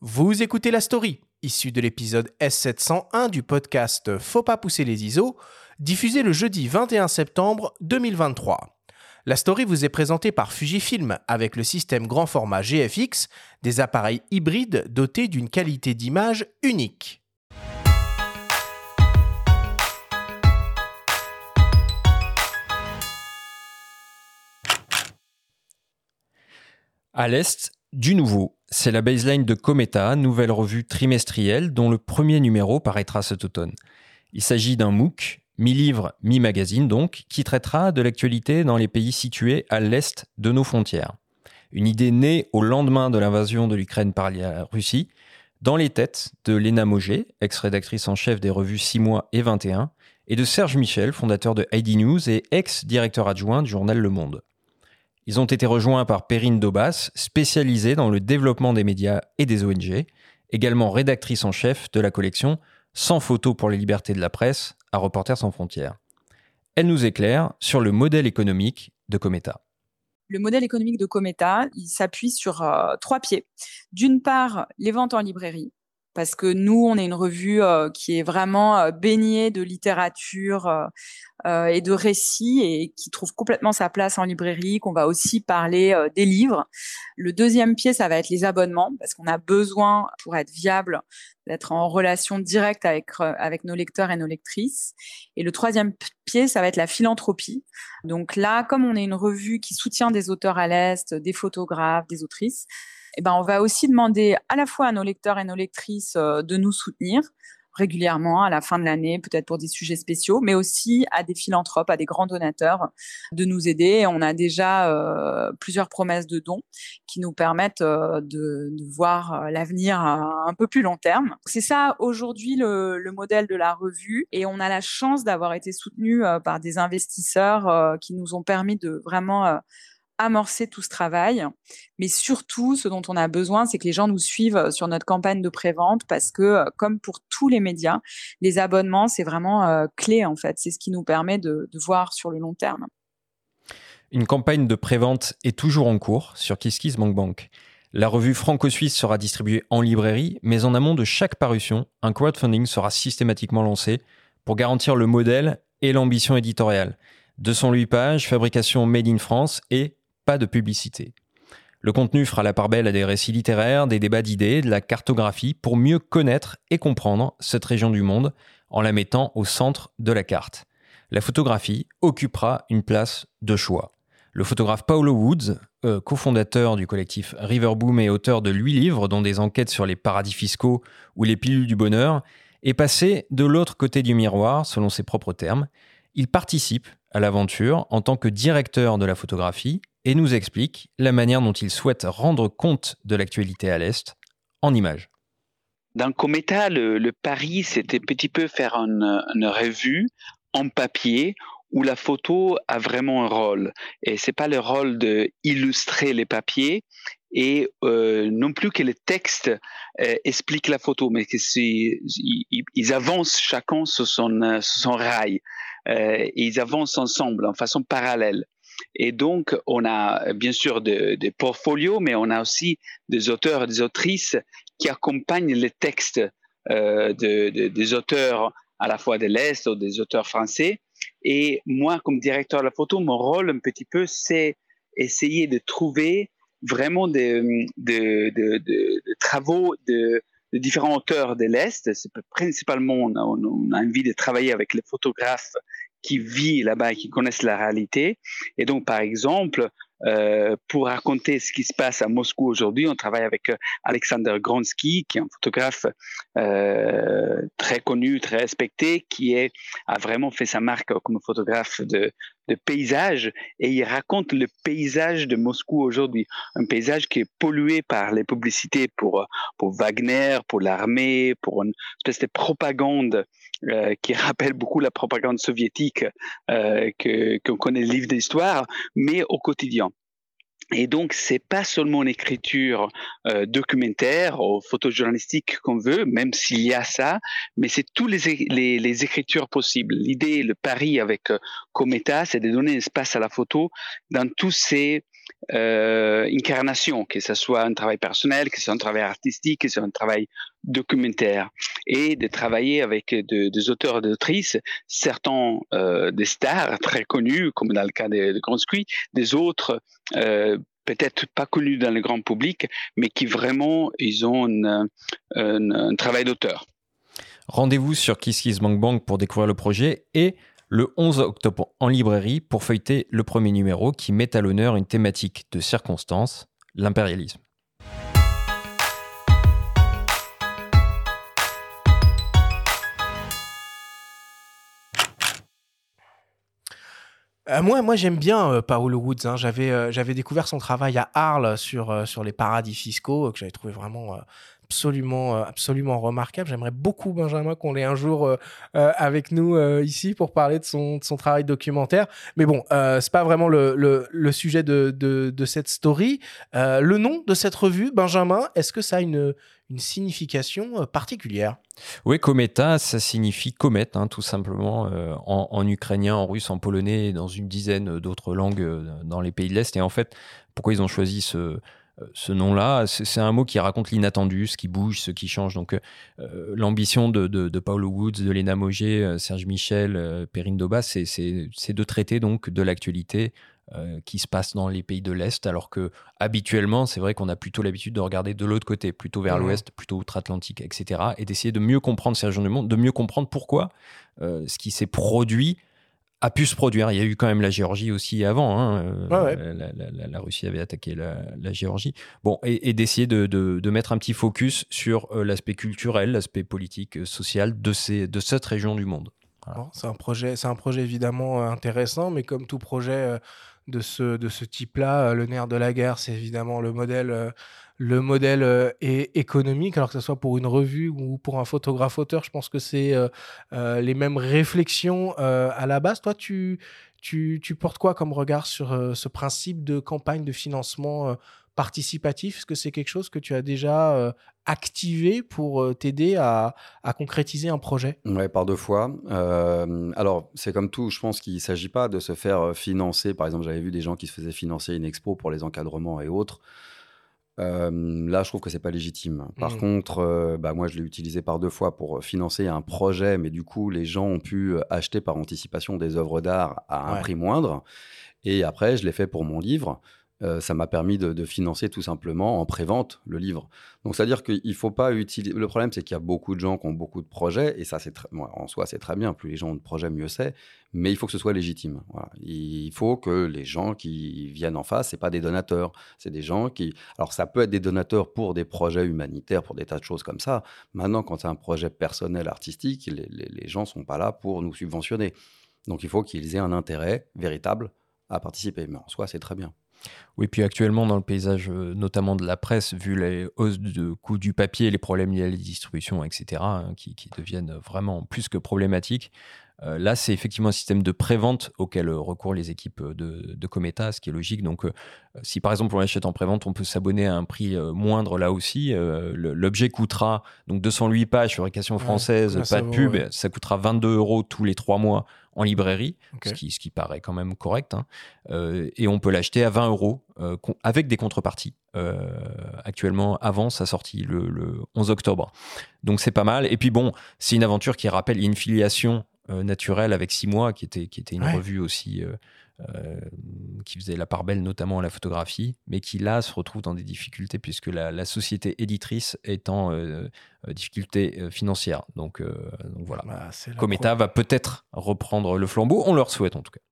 Vous écoutez la story, issue de l'épisode S701 du podcast Faut pas pousser les ISO, diffusé le jeudi 21 septembre 2023. La story vous est présentée par Fujifilm avec le système grand format GFX, des appareils hybrides dotés d'une qualité d'image unique. À l'Est, du nouveau. C'est la baseline de Cometa, nouvelle revue trimestrielle dont le premier numéro paraîtra cet automne. Il s'agit d'un MOOC, mi-livre, mi-magazine donc, qui traitera de l'actualité dans les pays situés à l'est de nos frontières. Une idée née au lendemain de l'invasion de l'Ukraine par la Russie, dans les têtes de Léna Moget, ex-rédactrice en chef des revues 6 mois et 21, et de Serge Michel, fondateur de ID News et ex-directeur adjoint du journal Le Monde. Ils ont été rejoints par Perrine Dobas, spécialisée dans le développement des médias et des ONG, également rédactrice en chef de la collection Sans photos pour les libertés de la presse à Reporters sans frontières. Elle nous éclaire sur le modèle économique de Cometa. Le modèle économique de Cometa, s'appuie sur euh, trois pieds. D'une part, les ventes en librairie, parce que nous, on est une revue euh, qui est vraiment euh, baignée de littérature et de récits et qui trouve complètement sa place en librairie, qu'on va aussi parler des livres. Le deuxième pied, ça va être les abonnements, parce qu'on a besoin, pour être viable, d'être en relation directe avec, avec nos lecteurs et nos lectrices. Et le troisième pied, ça va être la philanthropie. Donc là, comme on est une revue qui soutient des auteurs à l'Est, des photographes, des autrices, eh ben, on va aussi demander à la fois à nos lecteurs et nos lectrices euh, de nous soutenir régulièrement à la fin de l'année, peut-être pour des sujets spéciaux, mais aussi à des philanthropes, à des grands donateurs de nous aider. On a déjà euh, plusieurs promesses de dons qui nous permettent euh, de, voir l'avenir à un peu plus long terme. C'est ça aujourd'hui le, le, modèle de la revue et on a la chance d'avoir été soutenu par des investisseurs qui nous ont permis de vraiment amorcer tout ce travail. Mais surtout, ce dont on a besoin, c'est que les gens nous suivent euh, sur notre campagne de prévente parce que, euh, comme pour tous les médias, les abonnements, c'est vraiment euh, clé en fait. C'est ce qui nous permet de, voir sur le long terme. Une campagne de prévente est toujours en cours sur KissKissBankBank. La revue franco-suisse sera distribuée en librairie, mais en amont de chaque parution, un crowdfunding sera systématiquement lancé pour garantir le modèle et l'ambition éditoriale. 208 pages, fabrication made in France et de publicité. Le contenu fera la part belle à des récits littéraires, des débats d'idées, de la cartographie pour mieux connaître et comprendre cette région du monde en la mettant au centre de la carte. La photographie occupera une place de choix. Le photographe Paulo Woods, euh, cofondateur du collectif Riverboom et auteur de huit livres dont des enquêtes sur les paradis fiscaux ou les pilules du bonheur, est passé de l'autre côté du miroir, selon ses propres termes. Il participe à l'aventure en tant que directeur de la photographie et nous explique la manière dont il souhaite rendre compte de l'actualité à l'Est en images. Dans Cometa, le, pari, c'était petit peu faire une, revue en papier où la photo a vraiment un rôle. Et c'est pas le rôle de illustrer les papiers et euh, non plus que le texte euh, explique la photo, mais que ils, avancent chacun sur son, son rail. Euh, et ils avancent ensemble en façon parallèle. Et donc, on a bien sûr des portfolios, mais on a aussi des auteurs et des autrices qui accompagnent les textes euh, des auteurs à la fois de l'Est ou des auteurs français. Et moi, comme directeur de la photo, mon rôle un petit peu, c'est essayer de trouver vraiment des, travaux de, différents auteurs de l'Est. Principalement, on a, envie de travailler avec les photographes qui vit là-bas et qui connaissent la réalité. Et donc, par exemple, euh, pour raconter ce qui se passe à Moscou aujourd'hui, on travaille avec euh, Alexander Gronsky, qui est un photographe euh, très connu, très respecté, qui a vraiment fait sa marque comme photographe de, de paysage et il raconte le paysage de Moscou aujourd'hui, un paysage qui est pollué par les publicités pour, pour Wagner, pour l'armée, pour une espèce de propagande euh, qui rappelle beaucoup la propagande soviétique euh, que qu'on connaît le livre d'histoire, mais au quotidien. Et donc, c'est pas seulement une écriture euh, documentaire ou photojournalistique qu'on veut, même s'il y a ça, mais c'est tous les, les, écritures possibles. L'idée, le pari avec Cometa, c'est de donner espace à la photo dans tous ces euh, incarnation, que ce soit un travail personnel, que ce soit un travail artistique, que ce soit un travail documentaire, et de travailler avec des auteurs et d'autrices, certains euh, des stars très connus, comme dans le cas de, de Conscuit, des autres euh, peut-être pas connus dans le grand public, mais qui vraiment, ils ont un travail d'auteur. Rendez-vous sur KissKissBankBank pour découvrir le projet et le 11 octobre en librairie pour feuilleter le premier numéro qui met à l'honneur une thématique de circonstance, l'impérialisme. Euh, moi, moi j'aime bien euh, Paolo Woods. Hein. J'avais, euh, j'avais découvert son travail à Arles sur, sur les paradis fiscaux, que j'avais trouvé vraiment absolument, euh, absolument remarquable. J'aimerais beaucoup, Benjamin, qu'on l'ait un jour euh, euh, avec nous ici pour parler de son, travail documentaire. Mais bon, c'est pas vraiment le, sujet de, cette story. le nom de cette revue, Benjamin, est-ce que ça a une, une signification particulière? Oui, Kometa, ça signifie comète, hein, tout simplement, en, en, ukrainien, en russe, en polonais et dans une dizaine d'autres langues dans les pays de l'Est. Et en fait, pourquoi ils ont choisi ce, ce nom-là, c'est un mot qui raconte l'inattendu, ce qui bouge, ce qui change. Donc, euh, l'ambition de, de, Paulo Woods, de Léna Moget, euh, Serge Michel, euh, Perrine Doba, c'est de traiter donc de l'actualité qui se passe dans les pays de l'Est, alors que habituellement, c'est vrai qu'on a plutôt l'habitude de regarder de l'autre côté, plutôt vers l'Ouest, plutôt outre-Atlantique, etc., et d'essayer de mieux comprendre ces régions du monde, de mieux comprendre pourquoi ce qui s'est produit a pu se produire. Il y a eu quand même la Géorgie aussi avant. Hein, euh, la, Russie avait attaqué la, Géorgie. Bon, et, d'essayer de, mettre un petit focus sur euh, l'aspect culturel, l'aspect politique, euh, social de, ces, de cette région du monde. C'est un projet, c'est un projet évidemment intéressant, mais comme tout projet de ce, de ce type-là, le nerf de la guerre, c'est évidemment le modèle le modèle euh, est économique, alors que ce soit pour une revue ou pour un photographe-auteur, je pense que c'est euh, euh, les mêmes réflexions à la base. Toi, tu, tu, tu, portes quoi comme regard sur ce principe de campagne de financement participatif Est-ce que c'est quelque chose que tu as déjà activé pour t'aider à, à, concrétiser un projet? Oui, par deux fois. alors, c'est comme tout, je pense qu'il ne s'agit pas de se faire financer. Par exemple, j'avais vu des gens qui se faisaient financer une expo pour les encadrements et autres. Euh, là, je trouve que c'est pas légitime. Par mmh. contre, euh, bah, moi, je l'ai utilisé par deux fois pour financer un projet, mais du coup, les gens ont pu euh, acheter par anticipation des œuvres d'art à un prix moindre. Et après, je l'ai fait pour mon livre. Euh, ça m'a permis de, financer tout simplement en prévente le livre. Donc, c'est-à-dire qu'il faut pas utiliser. Le problème, c'est qu'il y a beaucoup de gens qui ont beaucoup de projets, et ça, c'est en soi, c'est très bien. Plus les gens ont de projets, mieux c'est. Mais il faut que ce soit légitime. Il faut que les gens qui viennent en face, c'est pas des donateurs, c'est des gens qui. Alors, ça peut être des donateurs pour des projets humanitaires, pour des tas de choses comme ça. Maintenant, quand c'est un projet personnel artistique, les, les, les gens sont pas là pour nous subventionner. Donc, il faut qu'ils aient un intérêt véritable à participer. Mais en soi, c'est très bien. Oui, puis actuellement, dans le paysage, euh, notamment de la presse, vu les hausses de coût du papier, les problèmes liés à la distribution, etc., hein, qui, deviennent vraiment plus que problématiques, euh, là, c'est effectivement un système de prévente auquel euh, recourent les équipes de, de Cometa, ce qui est logique. Donc, si par exemple on l'achète en prévente, on peut s'abonner à un prix moindre là aussi. L'objet coûtera donc 208 pages, fabrication française, pas de pub, ça coûtera 22 euros tous les trois mois en librairie, ce, qui, ce, qui, paraît quand même correct. Hein. Euh, et on peut l'acheter à 20 euros euh, avec des contreparties. Euh, actuellement, avant sa sortie le, 11 octobre. Donc c'est pas mal. Et puis bon, c'est une aventure qui rappelle une filiation naturelle avec 6 mois, qui était, qui était une revue aussi euh, qui faisait la part belle notamment à la photographie, mais qui là se retrouve dans des difficultés puisque la, société éditrice est en euh, euh, difficulté financière. Donc, voilà. Bah, Cometa va peut-être reprendre le flambeau, on leur souhaite en tout cas.